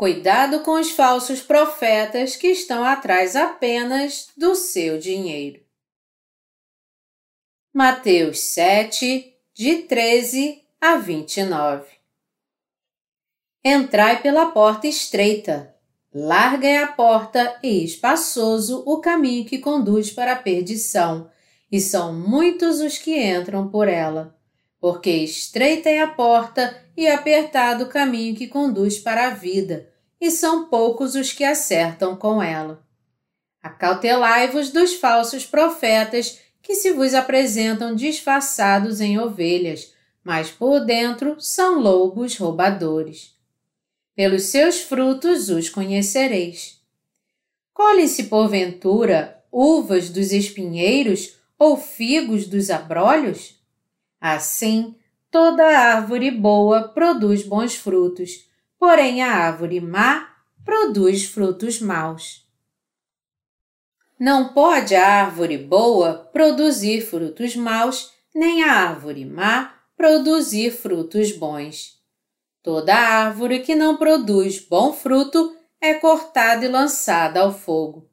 Cuidado com os falsos profetas que estão atrás apenas do seu dinheiro. Mateus 7, de 13 a 29 Entrai pela porta estreita, larga é a porta e espaçoso o caminho que conduz para a perdição, e são muitos os que entram por ela. Porque estreita é a porta e apertado o caminho que conduz para a vida, e são poucos os que acertam com ela. Acautelai-vos dos falsos profetas que se vos apresentam disfarçados em ovelhas, mas por dentro são lobos roubadores. Pelos seus frutos os conhecereis. Colhem-se porventura uvas dos espinheiros ou figos dos abrolhos? Assim, toda árvore boa produz bons frutos, porém a árvore má produz frutos maus. Não pode a árvore boa produzir frutos maus, nem a árvore má produzir frutos bons. Toda árvore que não produz bom fruto é cortada e lançada ao fogo.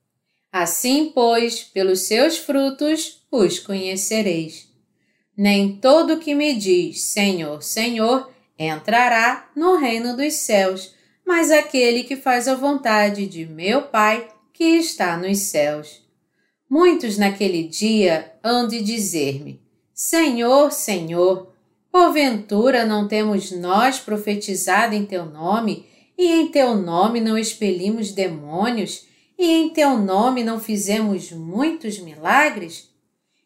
Assim, pois, pelos seus frutos os conhecereis. Nem todo que me diz Senhor, Senhor entrará no reino dos céus, mas aquele que faz a vontade de meu Pai que está nos céus. Muitos naquele dia hão de dizer-me: Senhor, Senhor, porventura não temos nós profetizado em teu nome, e em teu nome não expelimos demônios, e em teu nome não fizemos muitos milagres?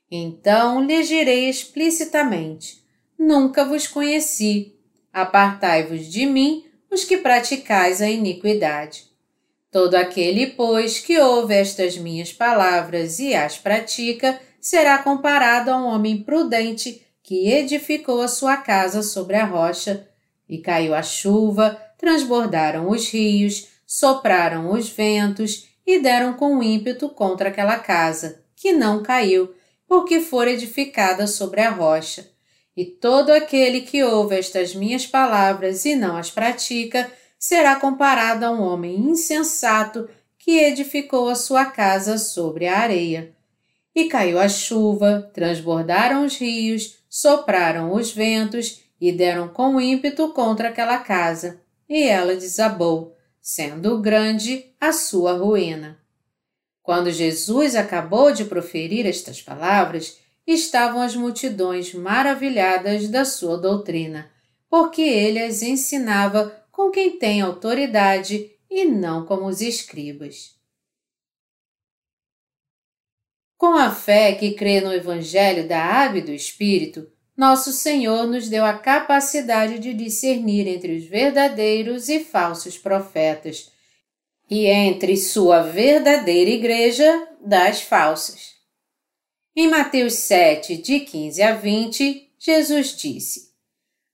Então lhes direi explicitamente: Nunca vos conheci Apartai-vos de mim, os que praticais a iniquidade. Todo aquele, pois, que ouve estas minhas palavras e as pratica, será comparado a um homem prudente que edificou a sua casa sobre a rocha, e caiu a chuva, transbordaram os rios, sopraram os ventos e deram com ímpeto contra aquela casa, que não caiu, porque fora edificada sobre a rocha. E todo aquele que ouve estas minhas palavras e não as pratica, será comparado a um homem insensato que edificou a sua casa sobre a areia. E caiu a chuva, transbordaram os rios, sopraram os ventos e deram com ímpeto contra aquela casa, e ela desabou, sendo grande a sua ruína. Quando Jesus acabou de proferir estas palavras, estavam as multidões maravilhadas da sua doutrina, porque ele as ensinava com quem tem autoridade e não como os escribas. Com a fé que crê no Evangelho da Água e do Espírito, nosso Senhor nos deu a capacidade de discernir entre os verdadeiros e falsos profetas e entre sua verdadeira igreja das falsas. Em Mateus 7, de 15 a 20, Jesus disse: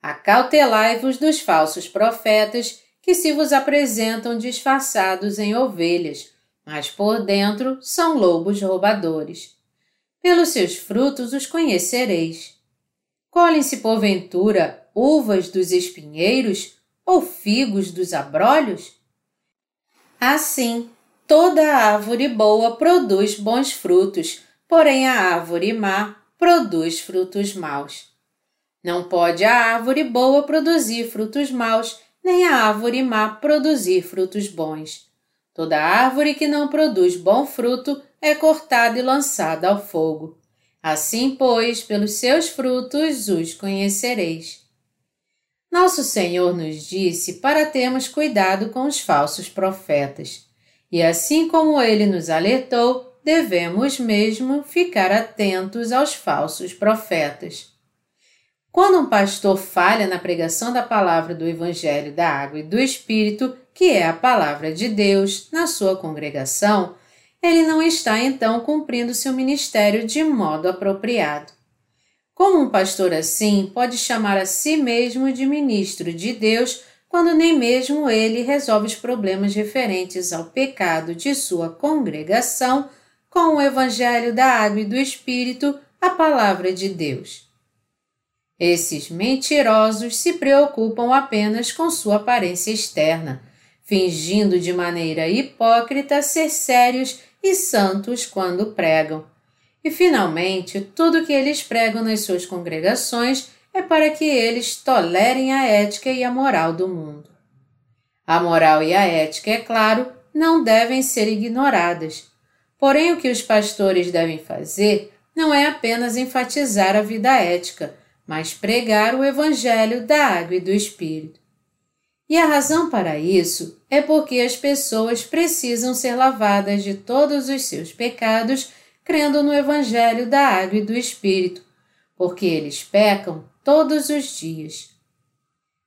Acautelai-vos dos falsos profetas que se vos apresentam disfarçados em ovelhas, mas por dentro são lobos roubadores. Pelos seus frutos os conhecereis. Colhem-se porventura uvas dos espinheiros ou figos dos abrolhos? Assim, toda árvore boa produz bons frutos porém a árvore má produz frutos maus. Não pode a árvore boa produzir frutos maus, nem a árvore má produzir frutos bons. Toda árvore que não produz bom fruto é cortada e lançada ao fogo. Assim, pois, pelos seus frutos os conhecereis. Nosso Senhor nos disse para termos cuidado com os falsos profetas. E assim como ele nos alertou, devemos mesmo ficar atentos aos falsos profetas. Quando um pastor falha na pregação da palavra do Evangelho da Água e do Espírito, que é a palavra de Deus, na sua congregação, ele não está então cumprindo seu ministério de modo apropriado. Como um pastor assim pode chamar a si mesmo de ministro de Deus quando nem mesmo ele resolve os problemas referentes ao pecado de sua congregação com o Evangelho da Água e do Espírito, a Palavra de Deus. Esses mentirosos se preocupam apenas com sua aparência externa, fingindo de maneira hipócrita ser sérios e santos quando pregam. E, finalmente, tudo que eles pregam nas suas congregações é para que eles tolerem a ética e a moral do mundo. A moral e a ética, é claro, não devem ser ignoradas. Porém, o que os pastores devem fazer não é apenas enfatizar a vida ética, mas pregar o Evangelho da água e do Espírito. E a razão para isso é porque as pessoas precisam ser lavadas de todos os seus pecados crendo no Evangelho da água e do Espírito, porque eles pecam todos os dias.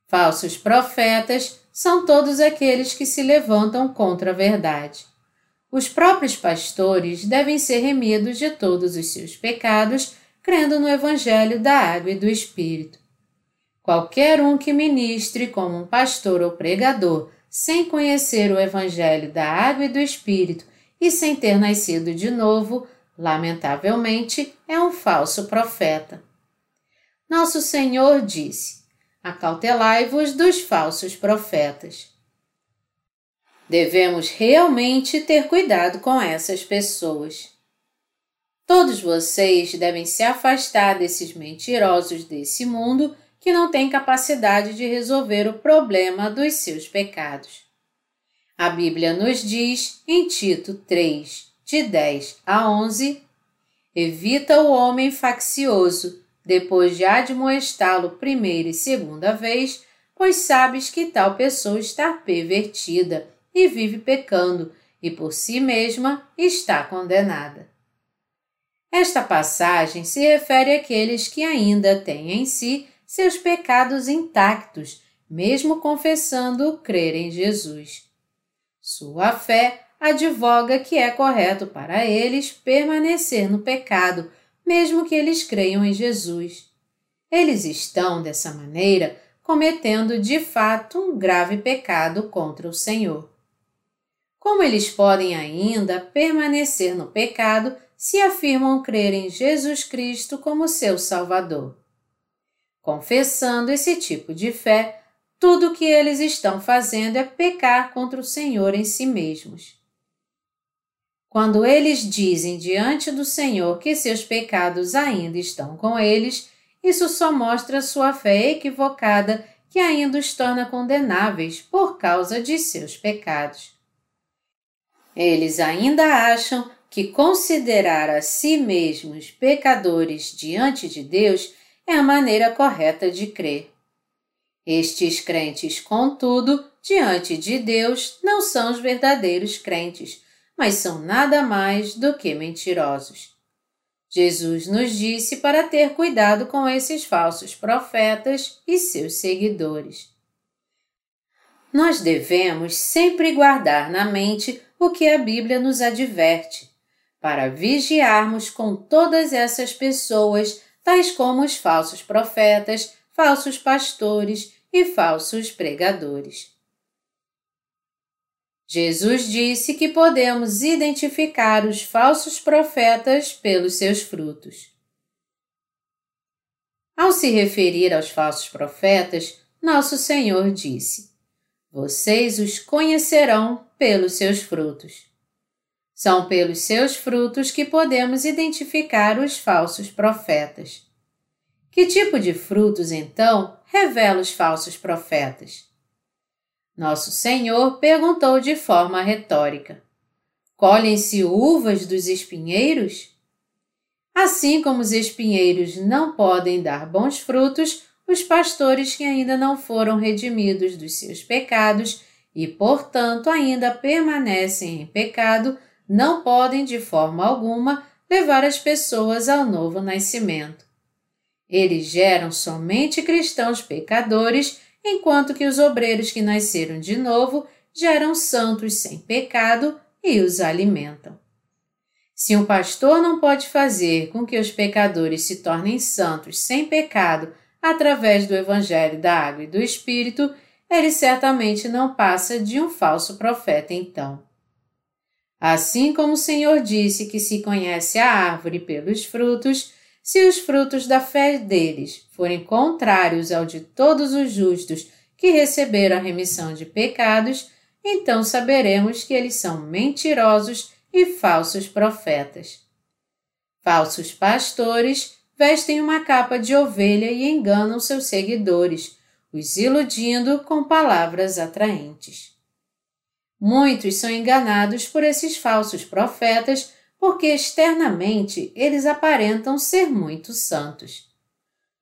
Falsos profetas são todos aqueles que se levantam contra a verdade. Os próprios pastores devem ser remidos de todos os seus pecados, crendo no Evangelho da água e do Espírito. Qualquer um que ministre como um pastor ou pregador, sem conhecer o Evangelho da água e do Espírito e sem ter nascido de novo, lamentavelmente é um falso profeta. Nosso Senhor disse: Acautelai-vos dos falsos profetas. Devemos realmente ter cuidado com essas pessoas. Todos vocês devem se afastar desses mentirosos desse mundo que não têm capacidade de resolver o problema dos seus pecados. A Bíblia nos diz em Tito 3, de 10 a 11: Evita o homem faccioso, depois de admoestá-lo primeira e segunda vez, pois sabes que tal pessoa está pervertida e vive pecando, e por si mesma está condenada. Esta passagem se refere àqueles que ainda têm em si seus pecados intactos, mesmo confessando crer em Jesus. Sua fé advoga que é correto para eles permanecer no pecado, mesmo que eles creiam em Jesus. Eles estão, dessa maneira, cometendo de fato um grave pecado contra o Senhor. Como eles podem ainda permanecer no pecado se afirmam crer em Jesus Cristo como seu Salvador? Confessando esse tipo de fé, tudo o que eles estão fazendo é pecar contra o Senhor em si mesmos. Quando eles dizem diante do Senhor que seus pecados ainda estão com eles, isso só mostra sua fé equivocada que ainda os torna condenáveis por causa de seus pecados. Eles ainda acham que considerar a si mesmos pecadores diante de Deus é a maneira correta de crer. Estes crentes, contudo, diante de Deus, não são os verdadeiros crentes, mas são nada mais do que mentirosos. Jesus nos disse para ter cuidado com esses falsos profetas e seus seguidores. Nós devemos sempre guardar na mente o que a Bíblia nos adverte, para vigiarmos com todas essas pessoas tais como os falsos profetas, falsos pastores e falsos pregadores. Jesus disse que podemos identificar os falsos profetas pelos seus frutos. Ao se referir aos falsos profetas, nosso Senhor disse: Vocês os conhecerão pelos seus frutos. São pelos seus frutos que podemos identificar os falsos profetas. Que tipo de frutos, então, revela os falsos profetas? Nosso Senhor perguntou de forma retórica: Colhem-se uvas dos espinheiros? Assim como os espinheiros não podem dar bons frutos, os pastores que ainda não foram redimidos dos seus pecados e, portanto, ainda permanecem em pecado, não podem de forma alguma levar as pessoas ao novo nascimento. Eles geram somente cristãos pecadores, enquanto que os obreiros que nasceram de novo geram santos sem pecado e os alimentam. Se um pastor não pode fazer com que os pecadores se tornem santos sem pecado através do Evangelho da Água e do Espírito, ele certamente não passa de um falso profeta, então. Assim como o Senhor disse que se conhece a árvore pelos frutos, se os frutos da fé deles forem contrários ao de todos os justos que receberam a remissão de pecados, então saberemos que eles são mentirosos e falsos profetas. Falsos pastores vestem uma capa de ovelha e enganam seus seguidores, os iludindo com palavras atraentes. Muitos são enganados por esses falsos profetas porque externamente eles aparentam ser muito santos.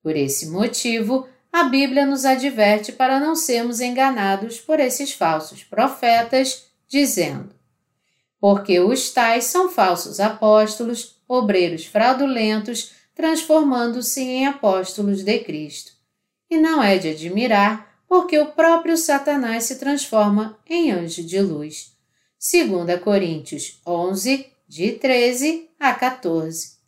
Por esse motivo, a Bíblia nos adverte para não sermos enganados por esses falsos profetas, dizendo: Porque os tais são falsos apóstolos, obreiros fraudulentos, transformando-se em apóstolos de Cristo. E não é de admirar, porque o próprio Satanás se transforma em anjo de luz. 2 Coríntios 11, de 13 a 14.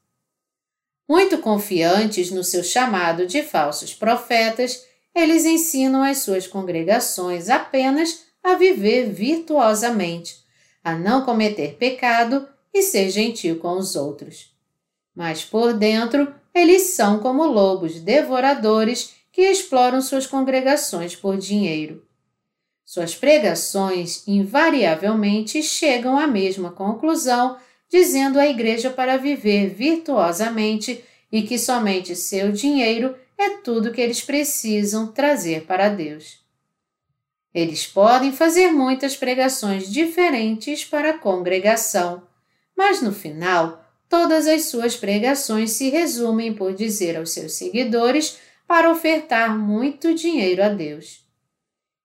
Muito confiantes no seu chamado de falsos profetas, eles ensinam as suas congregações apenas a viver virtuosamente, a não cometer pecado e ser gentil com os outros. Mas por dentro, eles são como lobos devoradores que exploram suas congregações por dinheiro. Suas pregações invariavelmente chegam à mesma conclusão dizendo à igreja para viver virtuosamente e que somente seu dinheiro é tudo que eles precisam trazer para Deus. Eles podem fazer muitas pregações diferentes para a congregação, mas no final, todas as suas pregações se resumem por dizer aos seus seguidores para ofertar muito dinheiro a Deus.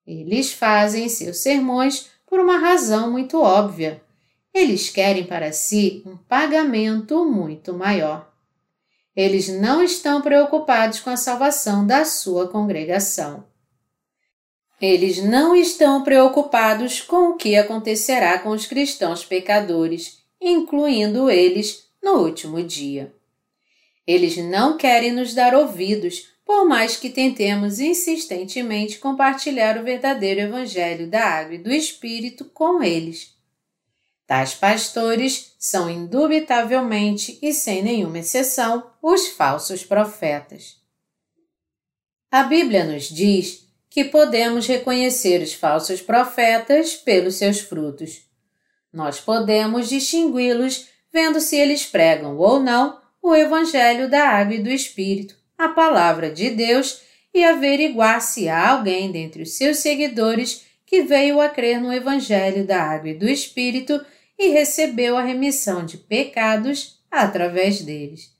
Eles fazem seus sermões por uma razão muito óbvia eles querem para si um pagamento muito maior. Eles não estão preocupados com a salvação da sua congregação. Eles não estão preocupados com o que acontecerá com os cristãos pecadores, incluindo eles no último dia. Eles não querem nos dar ouvidos, por mais que tentemos insistentemente compartilhar o verdadeiro Evangelho da Água e do Espírito com eles. Tais pastores são indubitavelmente e sem nenhuma exceção os falsos profetas. A Bíblia nos diz que podemos reconhecer os falsos profetas pelos seus frutos. Nós podemos distingui-los vendo se eles pregam ou não o Evangelho da Água e do Espírito, a Palavra de Deus, e averiguar se há alguém dentre os seus seguidores que veio a crer no Evangelho da Água e do Espírito e recebeu a remissão de pecados através deles.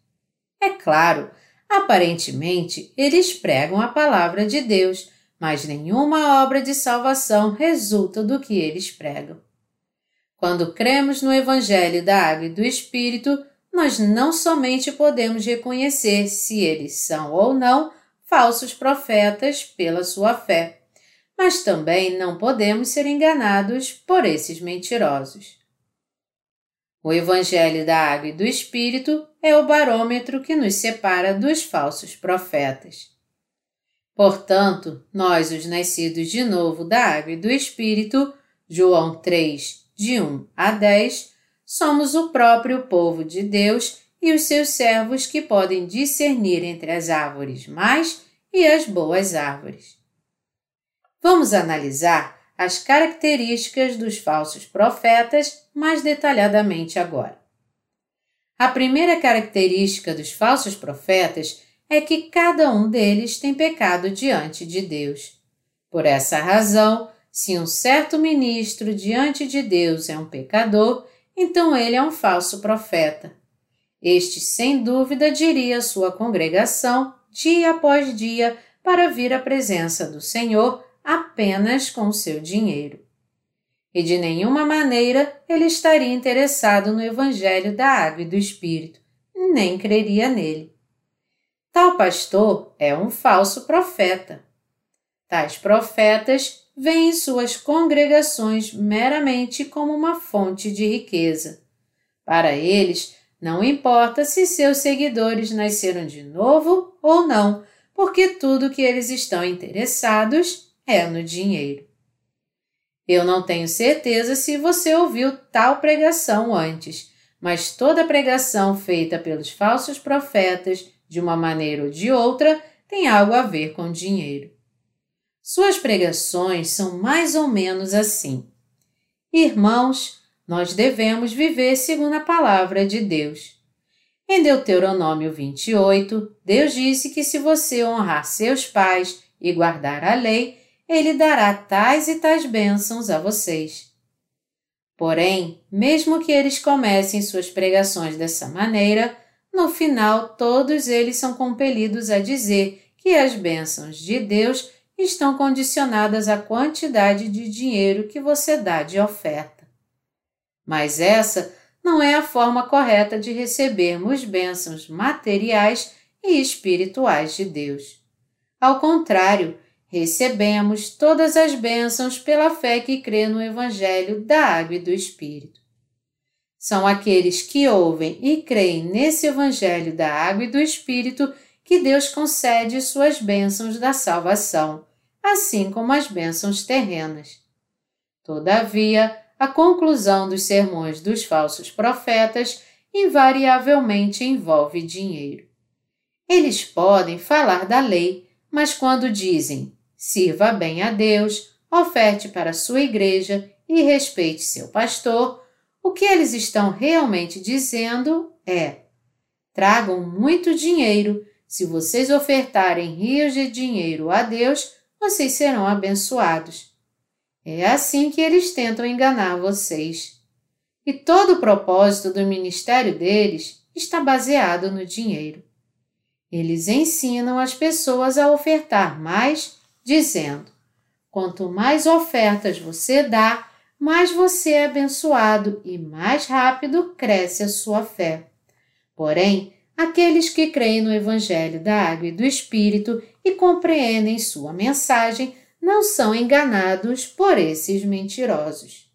É claro, aparentemente eles pregam a palavra de Deus, mas nenhuma obra de salvação resulta do que eles pregam. Quando cremos no Evangelho da Água e do Espírito, nós não somente podemos reconhecer se eles são ou não falsos profetas pela sua fé, mas também não podemos ser enganados por esses mentirosos. O Evangelho da Água e do Espírito é o barômetro que nos separa dos falsos profetas. Portanto, nós, os nascidos de novo da Água e do Espírito, João 3, de 1 a 10, somos o próprio povo de Deus e os seus servos que podem discernir entre as árvores mais e as boas árvores. Vamos analisar as características dos falsos profetas mais detalhadamente agora. A primeira característica dos falsos profetas é que cada um deles tem pecado diante de Deus. Por essa razão, se um certo ministro diante de Deus é um pecador, então ele é um falso profeta. Este, sem dúvida, diria sua congregação, dia após dia, para vir à presença do Senhor apenas com seu dinheiro. E de nenhuma maneira ele estaria interessado no Evangelho da Água e do Espírito, nem creria nele. Tal pastor é um falso profeta. Tais profetas veem suas congregações meramente como uma fonte de riqueza. Para eles, não importa se seus seguidores nasceram de novo ou não, porque tudo que eles estão interessados é no dinheiro. Eu não tenho certeza se você ouviu tal pregação antes, mas toda pregação feita pelos falsos profetas, de uma maneira ou de outra, tem algo a ver com dinheiro. Suas pregações são mais ou menos assim. Irmãos, nós devemos viver segundo a palavra de Deus. Em Deuteronômio 28, Deus disse que se você honrar seus pais e guardar a lei, ele dará tais e tais bênçãos a vocês. Porém, mesmo que eles comecem suas pregações dessa maneira, no final todos eles são compelidos a dizer que as bênçãos de Deus estão condicionadas à quantidade de dinheiro que você dá de oferta. Mas essa não é a forma correta de recebermos bênçãos materiais e espirituais de Deus. Ao contrário, recebemos todas as bênçãos pela fé que crê no Evangelho da Água e do Espírito. São aqueles que ouvem e creem nesse Evangelho da Água e do Espírito que Deus concede suas bênçãos da salvação, assim como as bênçãos terrenas. Todavia, a conclusão dos sermões dos falsos profetas invariavelmente envolve dinheiro. Eles podem falar da lei, mas quando dizem sirva bem a Deus, oferte para sua igreja e respeite seu pastor, o que eles estão realmente dizendo é: tragam muito dinheiro se vocês ofertarem rios de dinheiro a Deus, vocês serão abençoados. É assim que eles tentam enganar vocês. E todo o propósito do ministério deles está baseado no dinheiro. Eles ensinam as pessoas a ofertar mais, dizendo: quanto mais ofertas você dá, mais você é abençoado e mais rápido cresce a sua fé. Porém, aqueles que creem no Evangelho da Água e do Espírito e compreendem sua mensagem não são enganados por esses mentirosos.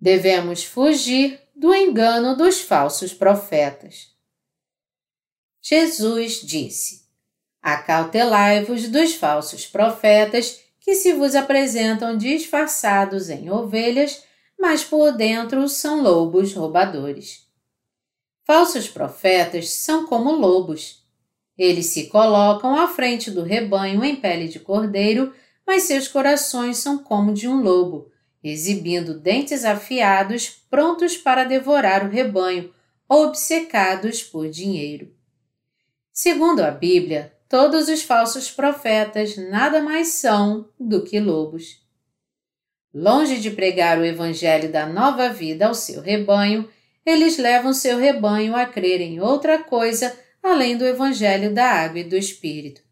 Devemos fugir do engano dos falsos profetas. Jesus disse: Acautelai-vos dos falsos profetas que se vos apresentam disfarçados em ovelhas, mas por dentro são lobos roubadores. Falsos profetas são como lobos. Eles se colocam à frente do rebanho em pele de cordeiro, mas seus corações são como de um lobo, exibindo dentes afiados prontos para devorar o rebanho, obcecados por dinheiro. Segundo a Bíblia, todos os falsos profetas nada mais são do que lobos. Longe de pregar o evangelho da nova vida ao seu rebanho, eles levam seu rebanho a crer em outra coisa além do Evangelho da Água e do Espírito.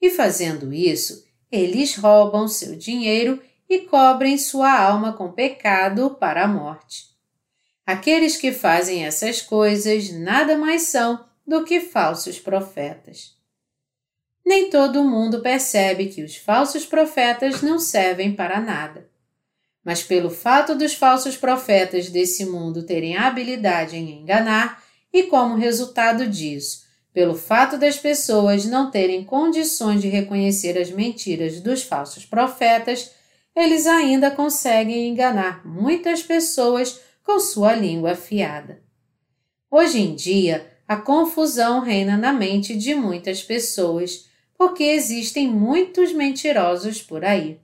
E fazendo isso, eles roubam seu dinheiro e cobrem sua alma com pecado para a morte. Aqueles que fazem essas coisas nada mais são do que falsos profetas. Nem todo mundo percebe que os falsos profetas não servem para nada. Mas pelo fato dos falsos profetas desse mundo terem habilidade em enganar, e como resultado disso, pelo fato das pessoas não terem condições de reconhecer as mentiras dos falsos profetas, eles ainda conseguem enganar muitas pessoas com sua língua afiada. Hoje em dia, a confusão reina na mente de muitas pessoas, porque existem muitos mentirosos por aí.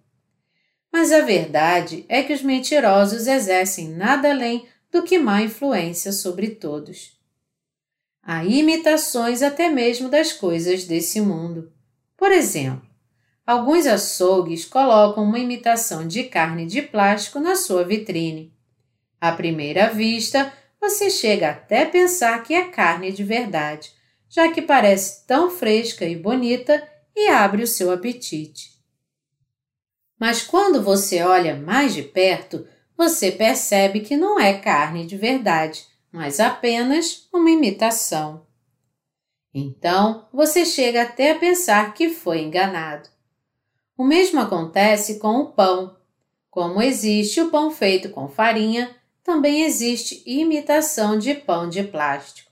Mas a verdade é que os mentirosos exercem nada além do que má influência sobre todos. Há imitações até mesmo das coisas desse mundo. Por exemplo, alguns açougues colocam uma imitação de carne de plástico na sua vitrine. À primeira vista, você chega até pensar que é carne de verdade, já que parece tão fresca e bonita e abre o seu apetite. Mas quando você olha mais de perto, você percebe que não é carne de verdade, mas apenas uma imitação. Então, você chega até a pensar que foi enganado. O mesmo acontece com o pão. Como existe o pão feito com farinha, também existe imitação de pão de plástico.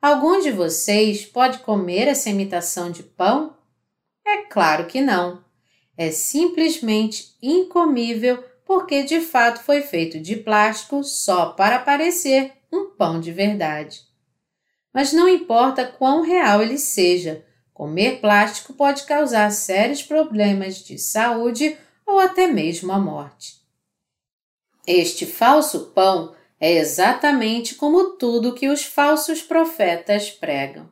Algum de vocês pode comer essa imitação de pão? É claro que não é simplesmente incomível porque de fato foi feito de plástico só para parecer um pão de verdade. Mas não importa quão real ele seja, comer plástico pode causar sérios problemas de saúde ou até mesmo a morte. Este falso pão é exatamente como tudo que os falsos profetas pregam.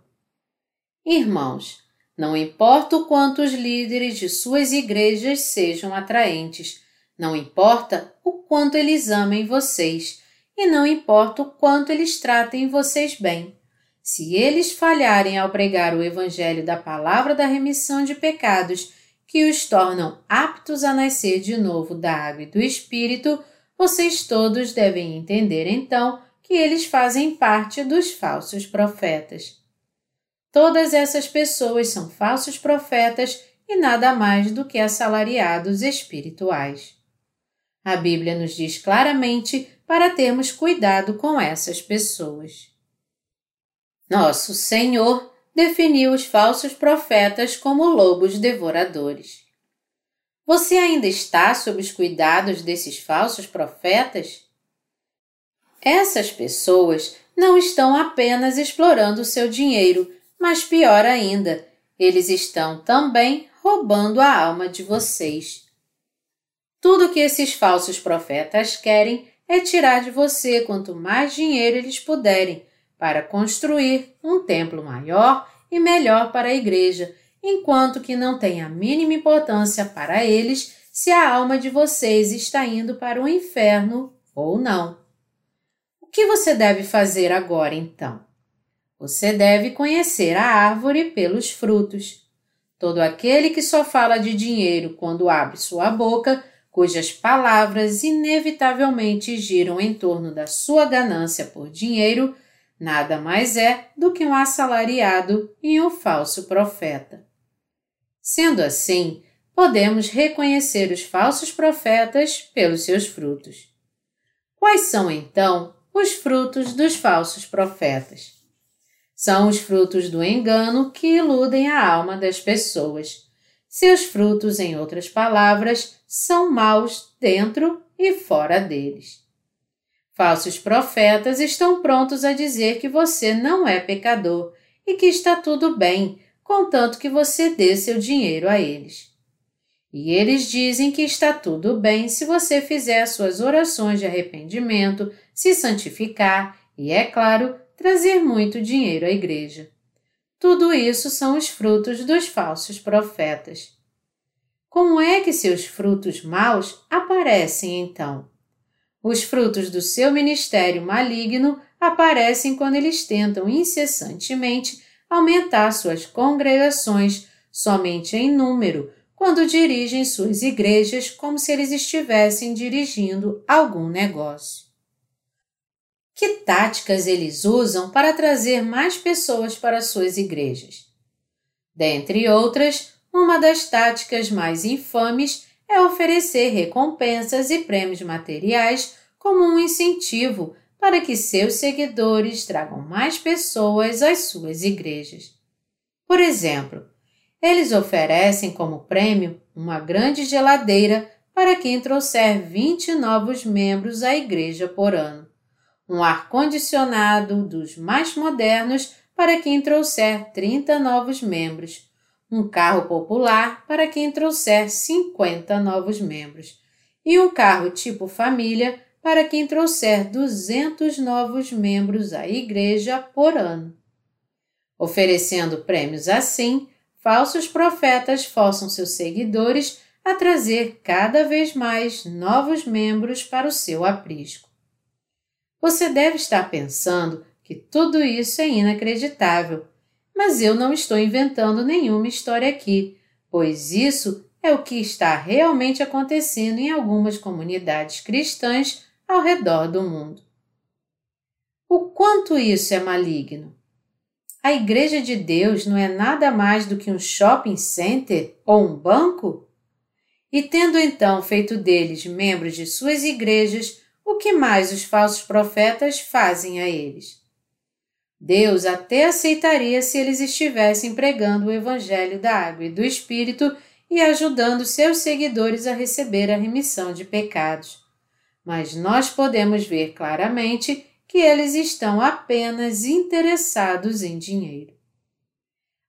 Irmãos, não importa o quanto os líderes de suas igrejas sejam atraentes, não importa o quanto eles amem vocês, e não importa o quanto eles tratem vocês bem. Se eles falharem ao pregar o Evangelho da palavra da remissão de pecados, que os tornam aptos a nascer de novo da água e do Espírito, vocês todos devem entender então que eles fazem parte dos falsos profetas. Todas essas pessoas são falsos profetas e nada mais do que assalariados espirituais. A Bíblia nos diz claramente para termos cuidado com essas pessoas. Nosso Senhor definiu os falsos profetas como lobos devoradores. Você ainda está sob os cuidados desses falsos profetas? Essas pessoas não estão apenas explorando seu dinheiro, mas pior ainda, eles estão também roubando a alma de vocês. Tudo que esses falsos profetas querem é tirar de você quanto mais dinheiro eles puderem para construir um templo maior e melhor para a igreja enquanto que não tem a mínima importância para eles se a alma de vocês está indo para o inferno ou não. O que você deve fazer agora então? Você deve conhecer a árvore pelos frutos. Todo aquele que só fala de dinheiro quando abre sua boca, cujas palavras inevitavelmente giram em torno da sua ganância por dinheiro, nada mais é do que um assalariado e um falso profeta. Sendo assim, podemos reconhecer os falsos profetas pelos seus frutos. Quais são, então, os frutos dos falsos profetas? São os frutos do engano que iludem a alma das pessoas. Seus frutos, em outras palavras, são maus dentro e fora deles. Falsos profetas estão prontos a dizer que você não é pecador e que está tudo bem contanto que você dê seu dinheiro a eles. E eles dizem que está tudo bem se você fizer as suas orações de arrependimento, se santificar e, é claro, trazer muito dinheiro à igreja. Tudo isso são os frutos dos falsos profetas. Como é que seus frutos maus aparecem então? Os frutos do seu ministério maligno aparecem quando eles tentam incessantemente aumentar suas congregações somente em número quando dirigem suas igrejas como se eles estivessem dirigindo algum negócio. Que táticas eles usam para trazer mais pessoas para suas igrejas? Dentre outras, uma das táticas mais infames é oferecer recompensas e prêmios materiais como um incentivo para que seus seguidores tragam mais pessoas às suas igrejas. Por exemplo, eles oferecem como prêmio uma grande geladeira para quem trouxer 20 novos membros à igreja por ano, um ar-condicionado dos mais modernos para quem trouxer 30 novos membros, um carro popular para quem trouxer 50 novos membros e um carro tipo família para quem trouxer 200 novos membros à igreja por ano. Oferecendo prêmios assim, falsos profetas forçam seus seguidores a trazer cada vez mais novos membros para o seu aprisco. Você deve estar pensando que tudo isso é inacreditável, mas eu não estou inventando nenhuma história aqui, pois isso é o que está realmente acontecendo em algumas comunidades cristãs ao redor do mundo. O quanto isso é maligno! A Igreja de Deus não é nada mais do que um shopping center ou um banco? E tendo então feito deles membros de suas igrejas, o que mais os falsos profetas fazem a eles? Deus até aceitaria se eles estivessem pregando o Evangelho da Água e do Espírito e ajudando seus seguidores a receber a remissão de pecados mas nós podemos ver claramente que eles estão apenas interessados em dinheiro.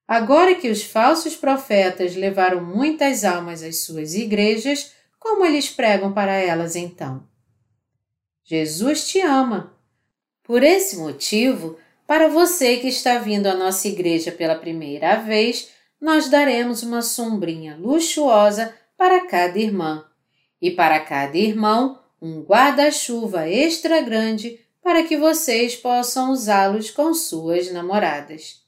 Agora que os falsos profetas levaram muitas almas às suas igrejas, como eles pregam para elas então? Jesus te ama. Por esse motivo, para você que está vindo à nossa igreja pela primeira vez, nós daremos uma sombrinha luxuosa para cada irmã e para cada irmão um guarda-chuva extra grande para que vocês possam usá-los com suas namoradas.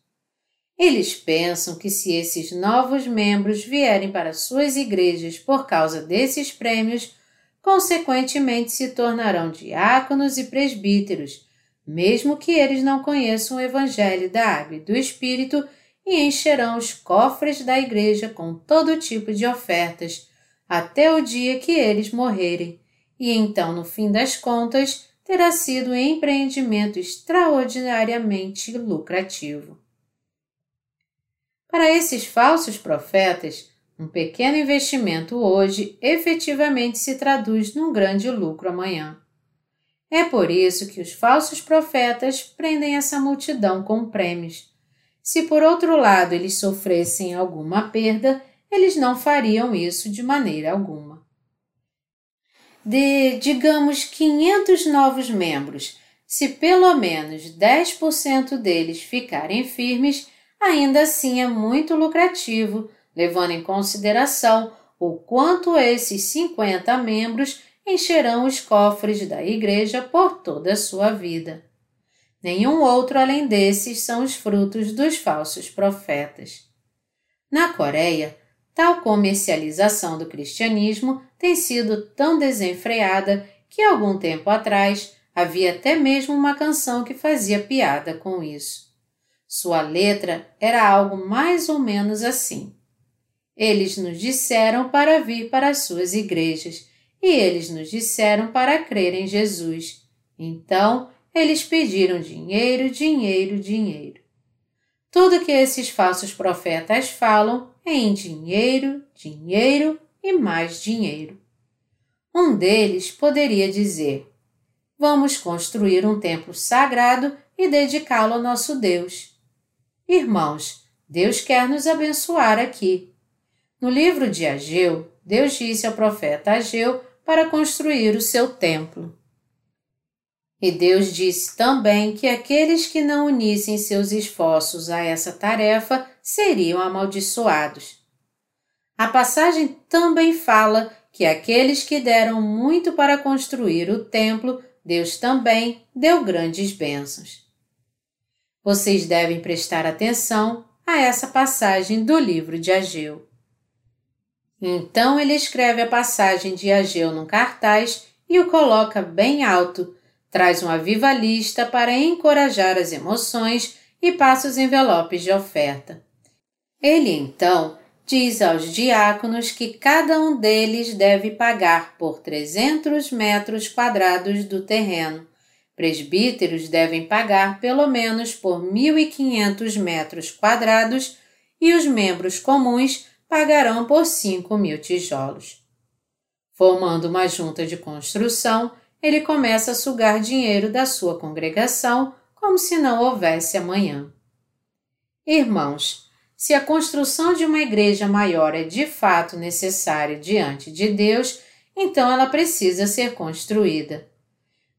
Eles pensam que se esses novos membros vierem para suas igrejas por causa desses prêmios, consequentemente se tornarão diáconos e presbíteros, mesmo que eles não conheçam o Evangelho da Água e do Espírito e encherão os cofres da igreja com todo tipo de ofertas, até o dia que eles morrerem, e então, no fim das contas, terá sido um empreendimento extraordinariamente lucrativo. Para esses falsos profetas, um pequeno investimento hoje efetivamente se traduz num grande lucro amanhã. É por isso que os falsos profetas prendem essa multidão com prêmios. Se por outro lado eles sofressem alguma perda, eles não fariam isso de maneira alguma. De, digamos, 500 novos membros, se pelo menos 10% deles ficarem firmes, ainda assim é muito lucrativo, levando em consideração o quanto esses 50 membros encherão os cofres da igreja por toda a sua vida. Nenhum outro além desses são os frutos dos falsos profetas. Na Coreia, tal comercialização do cristianismo tem sido tão desenfreada que algum tempo atrás havia até mesmo uma canção que fazia piada com isso. Sua letra era algo mais ou menos assim. Eles nos disseram para vir para as suas igrejas, e eles nos disseram para crer em Jesus. Então, eles pediram dinheiro, dinheiro, dinheiro. Tudo que esses falsos profetas falam é em dinheiro, dinheiro e mais dinheiro. Um deles poderia dizer: Vamos construir um templo sagrado e dedicá-lo ao nosso Deus. Irmãos, Deus quer nos abençoar aqui. No livro de Ageu, Deus disse ao profeta Ageu para construir o seu templo. E Deus disse também que aqueles que não unissem seus esforços a essa tarefa seriam amaldiçoados. A passagem também fala que aqueles que deram muito para construir o templo, Deus também deu grandes bênçãos. Vocês devem prestar atenção a essa passagem do livro de Ageu. Então ele escreve a passagem de Ageu num cartaz e o coloca bem alto, traz uma viva lista para encorajar as emoções e passa os envelopes de oferta. Ele então diz aos diáconos que cada um deles deve pagar por 300 metros quadrados do terreno, Presbíteros devem pagar pelo menos por 1.500 metros quadrados e os membros comuns pagarão por 5 mil tijolos. Formando uma junta de construção, ele começa a sugar dinheiro da sua congregação como se não houvesse amanhã. Irmãos, se a construção de uma igreja maior é de fato necessária diante de Deus, então ela precisa ser construída.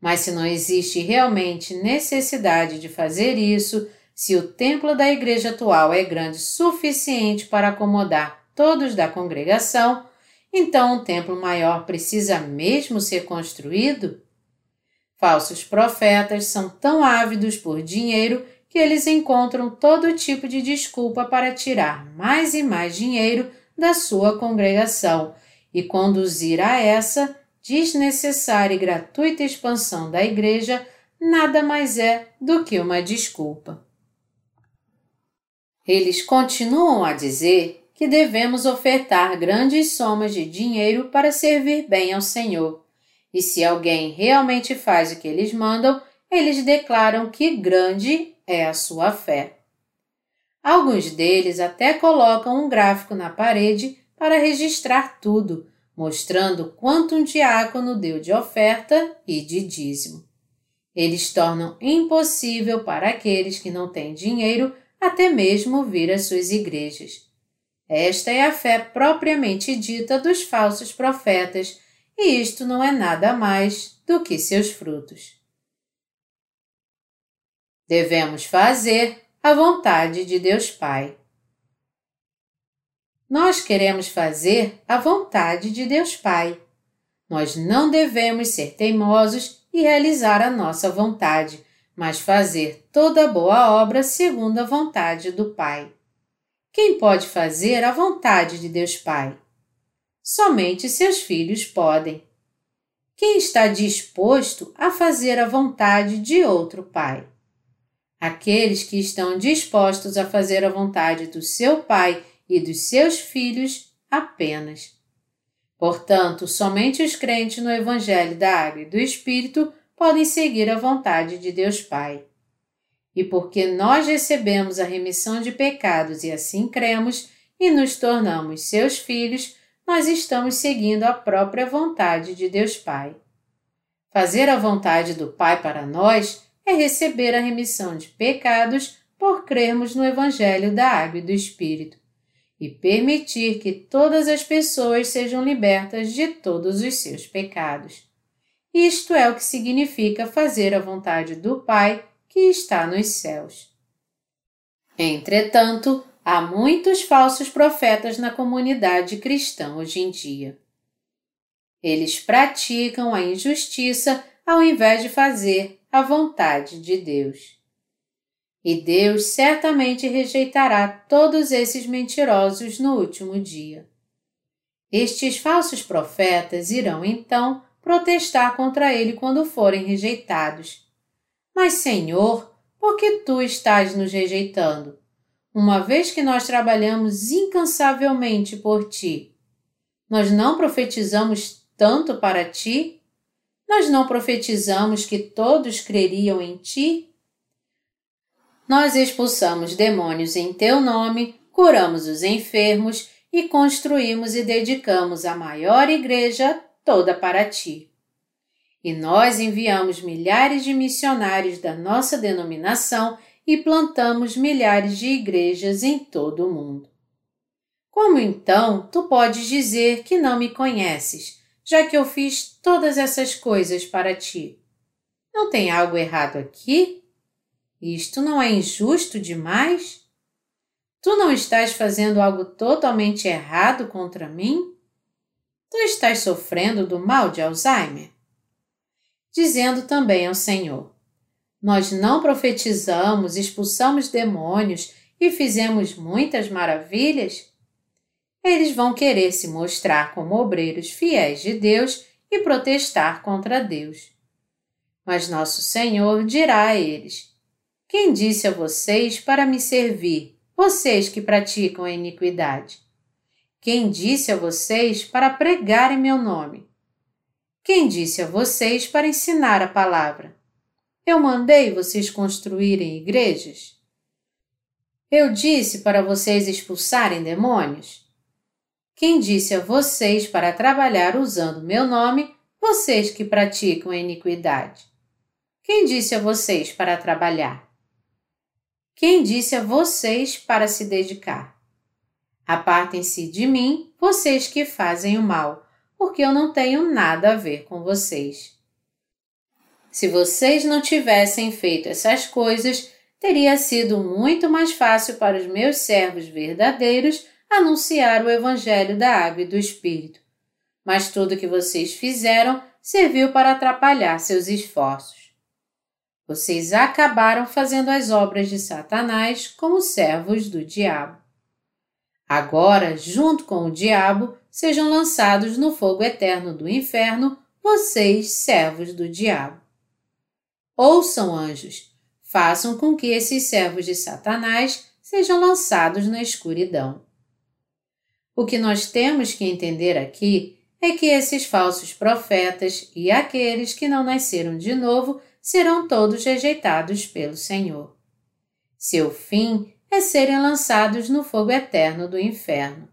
Mas se não existe realmente necessidade de fazer isso, se o templo da igreja atual é grande o suficiente para acomodar todos da congregação, então um templo maior precisa mesmo ser construído? Falsos profetas são tão ávidos por dinheiro que eles encontram todo tipo de desculpa para tirar mais e mais dinheiro da sua congregação e conduzir a essa desnecessária e gratuita expansão da Igreja nada mais é do que uma desculpa. Eles continuam a dizer que devemos ofertar grandes somas de dinheiro para servir bem ao Senhor, e se alguém realmente faz o que eles mandam, eles declaram que grande é a sua fé. Alguns deles até colocam um gráfico na parede para registrar tudo, mostrando quanto um diácono deu de oferta e de dízimo. Eles tornam impossível para aqueles que não têm dinheiro até mesmo vir às suas igrejas. Esta é a fé propriamente dita dos falsos profetas, e isto não é nada mais do que seus frutos. Devemos fazer a vontade de Deus Pai. Nós queremos fazer a vontade de Deus Pai. Nós não devemos ser teimosos e realizar a nossa vontade, mas fazer toda boa obra segundo a vontade do Pai. Quem pode fazer a vontade de Deus Pai? Somente seus filhos podem. Quem está disposto a fazer a vontade de outro Pai? Aqueles que estão dispostos a fazer a vontade do seu Pai e dos seus filhos apenas. Portanto, somente os crentes no Evangelho da Água e do Espírito podem seguir a vontade de Deus Pai. E porque nós recebemos a remissão de pecados e assim cremos e nos tornamos seus filhos, nós estamos seguindo a própria vontade de Deus Pai. Fazer a vontade do Pai para nós é receber a remissão de pecados por crermos no Evangelho da Água e do Espírito e permitir que todas as pessoas sejam libertas de todos os seus pecados. Isto é o que significa fazer a vontade do Pai que está nos céus. Entretanto, há muitos falsos profetas na comunidade cristã hoje em dia. Eles praticam a injustiça ao invés de fazer a vontade de Deus. E Deus certamente rejeitará todos esses mentirosos no último dia. Estes falsos profetas irão então protestar contra ele quando forem rejeitados. Mas, Senhor, por que tu estás nos rejeitando? Uma vez que nós trabalhamos incansavelmente por ti, nós não profetizamos tanto para ti? Nós não profetizamos que todos creriam em ti? nós expulsamos demônios em teu nome, curamos os enfermos e construímos e dedicamos a maior igreja toda para ti. E nós enviamos milhares de missionários da nossa denominação e plantamos milhares de igrejas em todo o mundo. Como então tu podes dizer que não me conheces, já que eu fiz todas essas coisas para ti? Não tem algo errado aqui? Isto não é injusto demais? Tu não estás fazendo algo totalmente errado contra mim? Tu estás sofrendo do mal de Alzheimer? Dizendo também ao Senhor: Nós não profetizamos, expulsamos demônios e fizemos muitas maravilhas? Eles vão querer se mostrar como obreiros fiéis de Deus e protestar contra Deus. Mas nosso Senhor dirá a eles: quem disse a vocês para me servir, vocês que praticam a iniquidade? Quem disse a vocês para pregar em meu nome? Quem disse a vocês para ensinar a palavra? Eu mandei vocês construírem igrejas? Eu disse para vocês expulsarem demônios? Quem disse a vocês para trabalhar usando meu nome, vocês que praticam a iniquidade? Quem disse a vocês para trabalhar? Quem disse a vocês para se dedicar? Apartem-se de mim, vocês que fazem o mal, porque eu não tenho nada a ver com vocês. Se vocês não tivessem feito essas coisas, teria sido muito mais fácil para os meus servos verdadeiros anunciar o Evangelho da Água e do Espírito. Mas tudo que vocês fizeram serviu para atrapalhar seus esforços. Vocês acabaram fazendo as obras de Satanás como servos do diabo. Agora, junto com o diabo, sejam lançados no fogo eterno do inferno, vocês, servos do diabo. Ouçam, anjos, façam com que esses servos de Satanás sejam lançados na escuridão. O que nós temos que entender aqui é que esses falsos profetas e aqueles que não nasceram de novo serão todos rejeitados pelo Senhor. Seu fim é serem lançados no fogo eterno do inferno.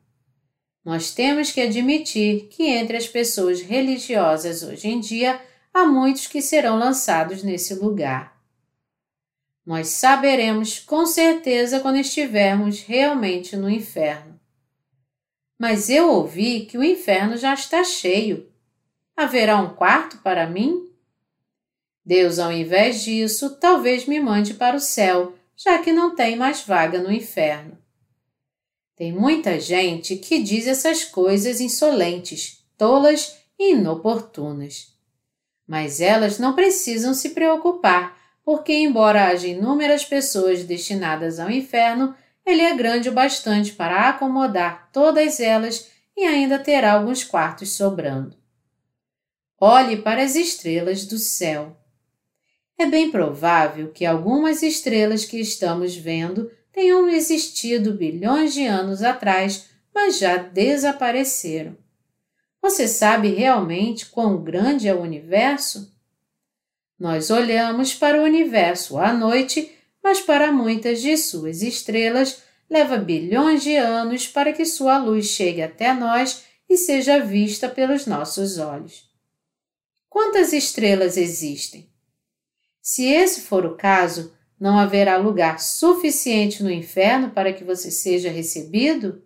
Nós temos que admitir que entre as pessoas religiosas hoje em dia há muitos que serão lançados nesse lugar. Nós saberemos com certeza quando estivermos realmente no inferno. Mas eu ouvi que o inferno já está cheio. Haverá um quarto para mim? Deus, ao invés disso, talvez me mande para o céu, já que não tem mais vaga no inferno. Tem muita gente que diz essas coisas insolentes, tolas e inoportunas. Mas elas não precisam se preocupar, porque, embora haja inúmeras pessoas destinadas ao inferno, ele é grande o bastante para acomodar todas elas e ainda terá alguns quartos sobrando. Olhe para as estrelas do céu. É bem provável que algumas estrelas que estamos vendo tenham existido bilhões de anos atrás, mas já desapareceram. Você sabe realmente quão grande é o universo? Nós olhamos para o universo à noite, mas para muitas de suas estrelas leva bilhões de anos para que sua luz chegue até nós e seja vista pelos nossos olhos. Quantas estrelas existem? Se esse for o caso, não haverá lugar suficiente no inferno para que você seja recebido?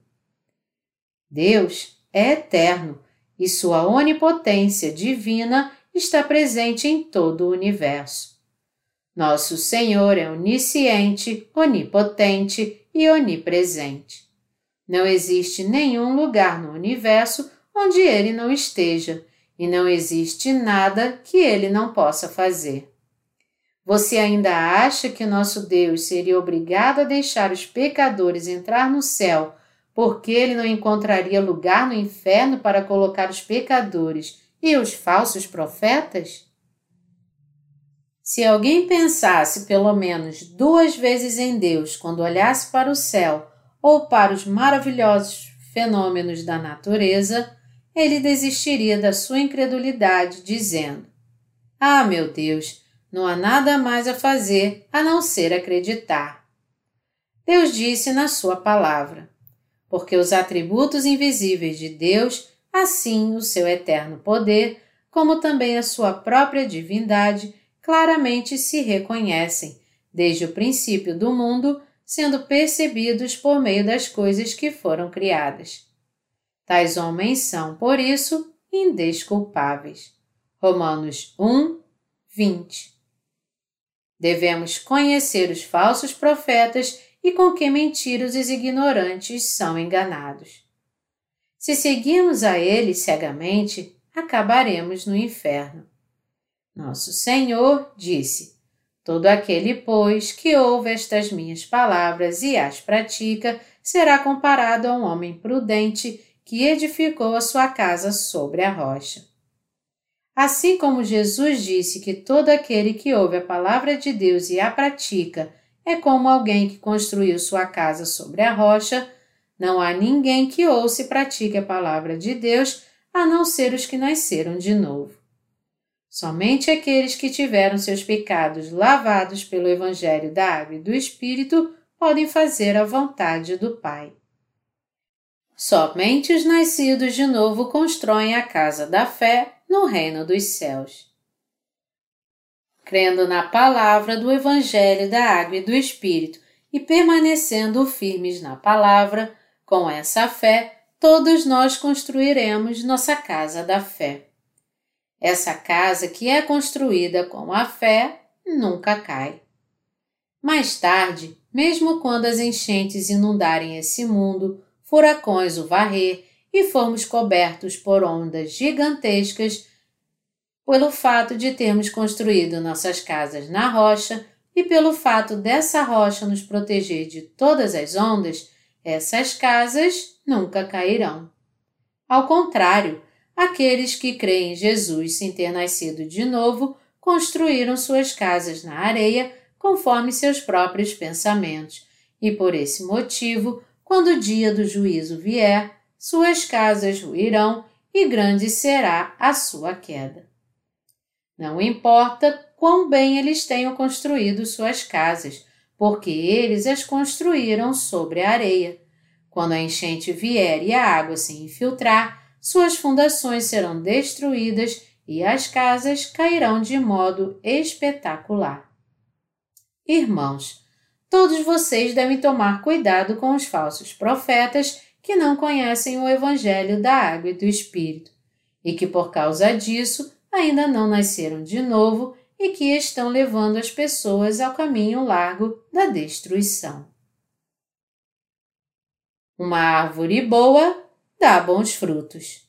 Deus é eterno e sua onipotência divina está presente em todo o universo. Nosso Senhor é onisciente, onipotente e onipresente. Não existe nenhum lugar no universo onde ele não esteja, e não existe nada que ele não possa fazer. Você ainda acha que nosso Deus seria obrigado a deixar os pecadores entrar no céu porque ele não encontraria lugar no inferno para colocar os pecadores e os falsos profetas? Se alguém pensasse pelo menos duas vezes em Deus quando olhasse para o céu ou para os maravilhosos fenômenos da natureza, ele desistiria da sua incredulidade, dizendo: Ah, meu Deus, não há nada mais a fazer a não ser acreditar. Deus disse na Sua palavra: porque os atributos invisíveis de Deus, assim o seu eterno poder, como também a sua própria divindade, claramente se reconhecem, desde o princípio do mundo, sendo percebidos por meio das coisas que foram criadas. Tais homens são, por isso, indesculpáveis. Romanos 1, 20 Devemos conhecer os falsos profetas e com que mentirosos e ignorantes são enganados. Se seguirmos a eles cegamente, acabaremos no inferno. Nosso Senhor disse: Todo aquele, pois, que ouve estas minhas palavras e as pratica, será comparado a um homem prudente que edificou a sua casa sobre a rocha. Assim como Jesus disse que todo aquele que ouve a palavra de Deus e a pratica é como alguém que construiu sua casa sobre a rocha, não há ninguém que ouça e pratique a palavra de Deus a não ser os que nasceram de novo. Somente aqueles que tiveram seus pecados lavados pelo Evangelho da Água e do Espírito podem fazer a vontade do Pai. Somente os nascidos de novo constroem a casa da fé no reino dos céus. Crendo na palavra do Evangelho da Água e do Espírito e permanecendo firmes na palavra, com essa fé, todos nós construiremos nossa casa da fé. Essa casa que é construída com a fé nunca cai. Mais tarde, mesmo quando as enchentes inundarem esse mundo, furacões o varrer e formos cobertos por ondas gigantescas, pelo fato de termos construído nossas casas na rocha e pelo fato dessa rocha nos proteger de todas as ondas, essas casas nunca cairão. Ao contrário, aqueles que creem em Jesus sem ter nascido de novo construíram suas casas na areia conforme seus próprios pensamentos, e por esse motivo, quando o dia do juízo vier, suas casas ruirão e grande será a sua queda. Não importa quão bem eles tenham construído suas casas, porque eles as construíram sobre a areia. Quando a enchente vier e a água se infiltrar, suas fundações serão destruídas e as casas cairão de modo espetacular. Irmãos, todos vocês devem tomar cuidado com os falsos profetas que não conhecem o Evangelho da Água e do Espírito, e que por causa disso ainda não nasceram de novo e que estão levando as pessoas ao caminho largo da destruição. Uma árvore boa dá bons frutos.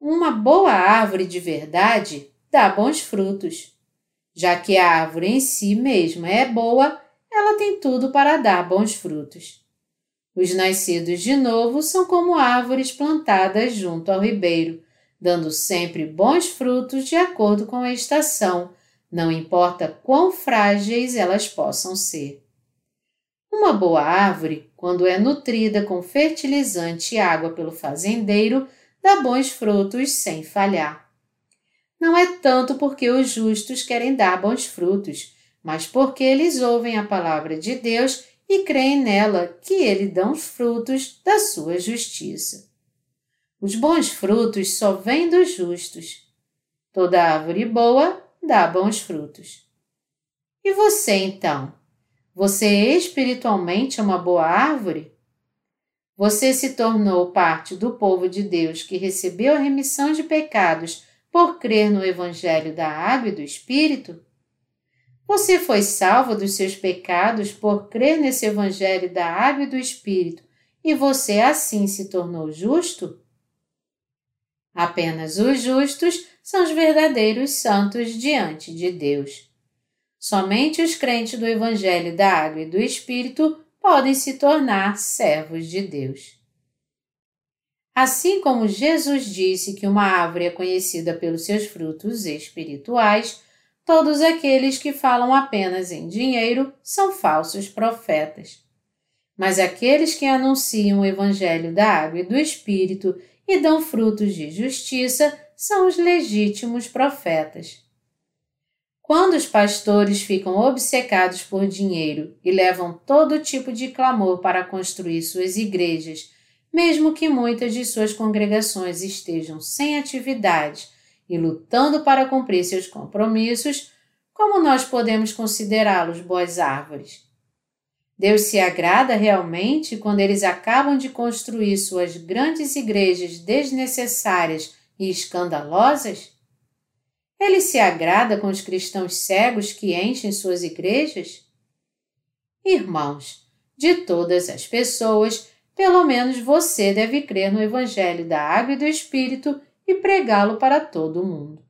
Uma boa árvore de verdade dá bons frutos. Já que a árvore em si mesma é boa, ela tem tudo para dar bons frutos. Os nascidos de novo são como árvores plantadas junto ao ribeiro, dando sempre bons frutos de acordo com a estação, não importa quão frágeis elas possam ser. Uma boa árvore, quando é nutrida com fertilizante e água pelo fazendeiro, dá bons frutos sem falhar. Não é tanto porque os justos querem dar bons frutos, mas porque eles ouvem a palavra de Deus e creem nela que ele dá os frutos da sua justiça. Os bons frutos só vêm dos justos. Toda árvore boa dá bons frutos. E você então? Você espiritualmente é uma boa árvore? Você se tornou parte do povo de Deus que recebeu a remissão de pecados por crer no Evangelho da Água e do Espírito? Você foi salvo dos seus pecados por crer nesse Evangelho da Água e do Espírito e você assim se tornou justo? Apenas os justos são os verdadeiros santos diante de Deus. Somente os crentes do Evangelho da Água e do Espírito podem se tornar servos de Deus. Assim como Jesus disse que uma árvore é conhecida pelos seus frutos espirituais, todos aqueles que falam apenas em dinheiro são falsos profetas. Mas aqueles que anunciam o Evangelho da Água e do Espírito e dão frutos de justiça são os legítimos profetas. Quando os pastores ficam obcecados por dinheiro e levam todo tipo de clamor para construir suas igrejas, mesmo que muitas de suas congregações estejam sem atividade e lutando para cumprir seus compromissos, como nós podemos considerá-los boas árvores? Deus se agrada realmente quando eles acabam de construir suas grandes igrejas desnecessárias e escandalosas? Ele se agrada com os cristãos cegos que enchem suas igrejas? Irmãos, de todas as pessoas, pelo menos você deve crer no Evangelho da Água e do Espírito e pregá-lo para todo o mundo.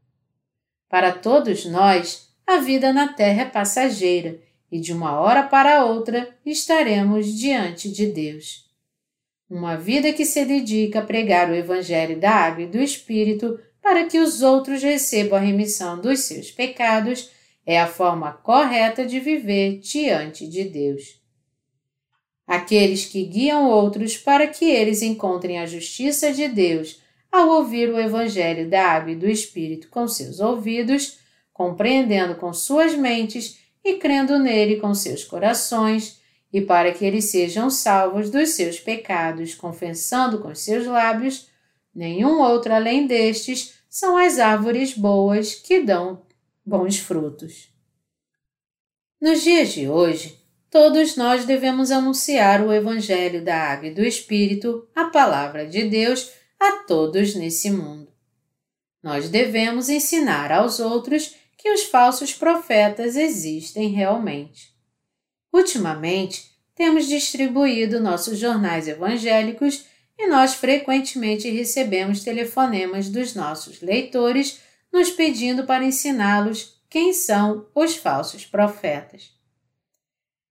Para todos nós, a vida na terra é passageira e de uma hora para outra estaremos diante de Deus. Uma vida que se dedica a pregar o Evangelho da Água e do Espírito para que os outros recebam a remissão dos seus pecados é a forma correta de viver diante de Deus. Aqueles que guiam outros para que eles encontrem a justiça de Deus ao ouvir o Evangelho da Água e do Espírito com seus ouvidos, compreendendo com suas mentes e crendo nele com seus corações, e para que eles sejam salvos dos seus pecados, confessando com seus lábios, nenhum outro além destes são as árvores boas que dão bons frutos. Nos dias de hoje, todos nós devemos anunciar o Evangelho da Água e do Espírito, a Palavra de Deus, a todos nesse mundo. Nós devemos ensinar aos outros que os falsos profetas existem realmente. Ultimamente, temos distribuído nossos jornais evangélicos e nós frequentemente recebemos telefonemas dos nossos leitores nos pedindo para ensiná-los quem são os falsos profetas.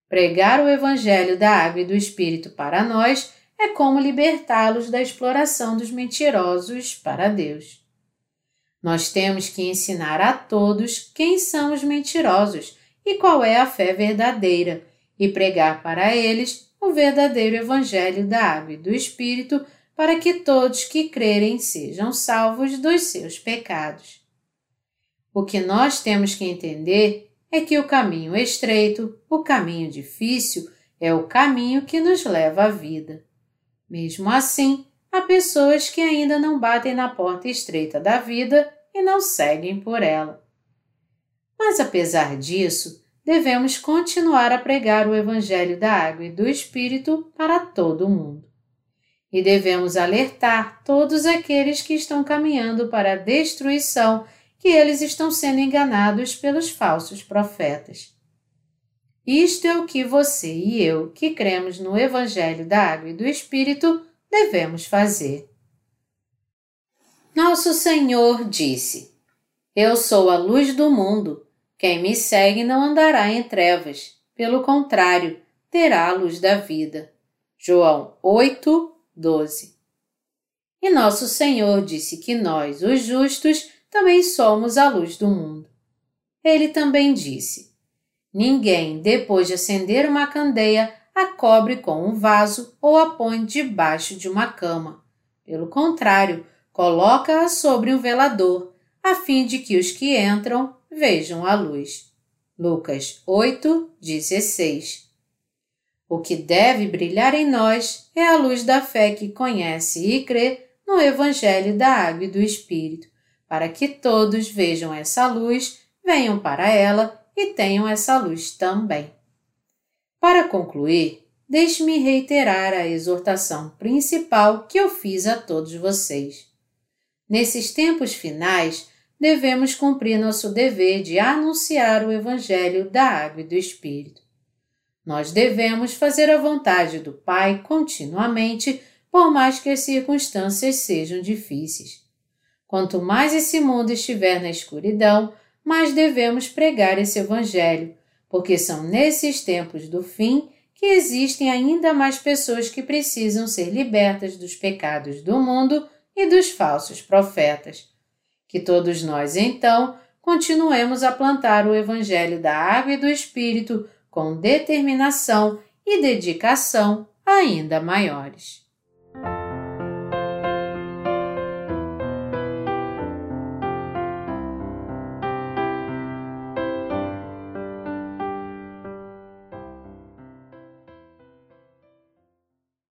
Pregar o Evangelho da Água e do Espírito para nós é como libertá-los da exploração dos mentirosos para Deus. Nós temos que ensinar a todos quem são os mentirosos e qual é a fé verdadeira, e pregar para eles o verdadeiro Evangelho da Água e do Espírito, para que todos que crerem sejam salvos dos seus pecados. O que nós temos que entender é que o caminho estreito, o caminho difícil, é o caminho que nos leva à vida. Mesmo assim, há pessoas que ainda não batem na porta estreita da vida e não seguem por ela. Mas apesar disso, devemos continuar a pregar o Evangelho da Água e do Espírito para todo o mundo. E devemos alertar todos aqueles que estão caminhando para a destruição que eles estão sendo enganados pelos falsos profetas. Isto é o que você e eu, que cremos no Evangelho da Água e do Espírito, devemos fazer. Nosso Senhor disse: Eu sou a luz do mundo. Quem me segue não andará em trevas. Pelo contrário, terá a luz da vida. João 8, 12. E nosso Senhor disse que nós, os justos, também somos a luz do mundo. Ele também disse: Ninguém, depois de acender uma candeia, a cobre com um vaso ou a põe debaixo de uma cama. Pelo contrário, coloca-a sobre um velador, a fim de que os que entram vejam a luz. Lucas 8, 16 O que deve brilhar em nós é a luz da fé que conhece e crê no Evangelho da Água e do Espírito, para que todos vejam essa luz, venham para ela e tenham essa luz também. Para concluir, deixe-me reiterar a exortação principal que eu fiz a todos vocês. Nesses tempos finais, devemos cumprir nosso dever de anunciar o Evangelho da Água e do Espírito. Nós devemos fazer a vontade do Pai continuamente, por mais que as circunstâncias sejam difíceis. Quanto mais esse mundo estiver na escuridão, mais devemos pregar esse Evangelho, porque são nesses tempos do fim que existem ainda mais pessoas que precisam ser libertas dos pecados do mundo e dos falsos profetas. Que todos nós, então, continuemos a plantar o Evangelho da Água e do Espírito com determinação e dedicação ainda maiores.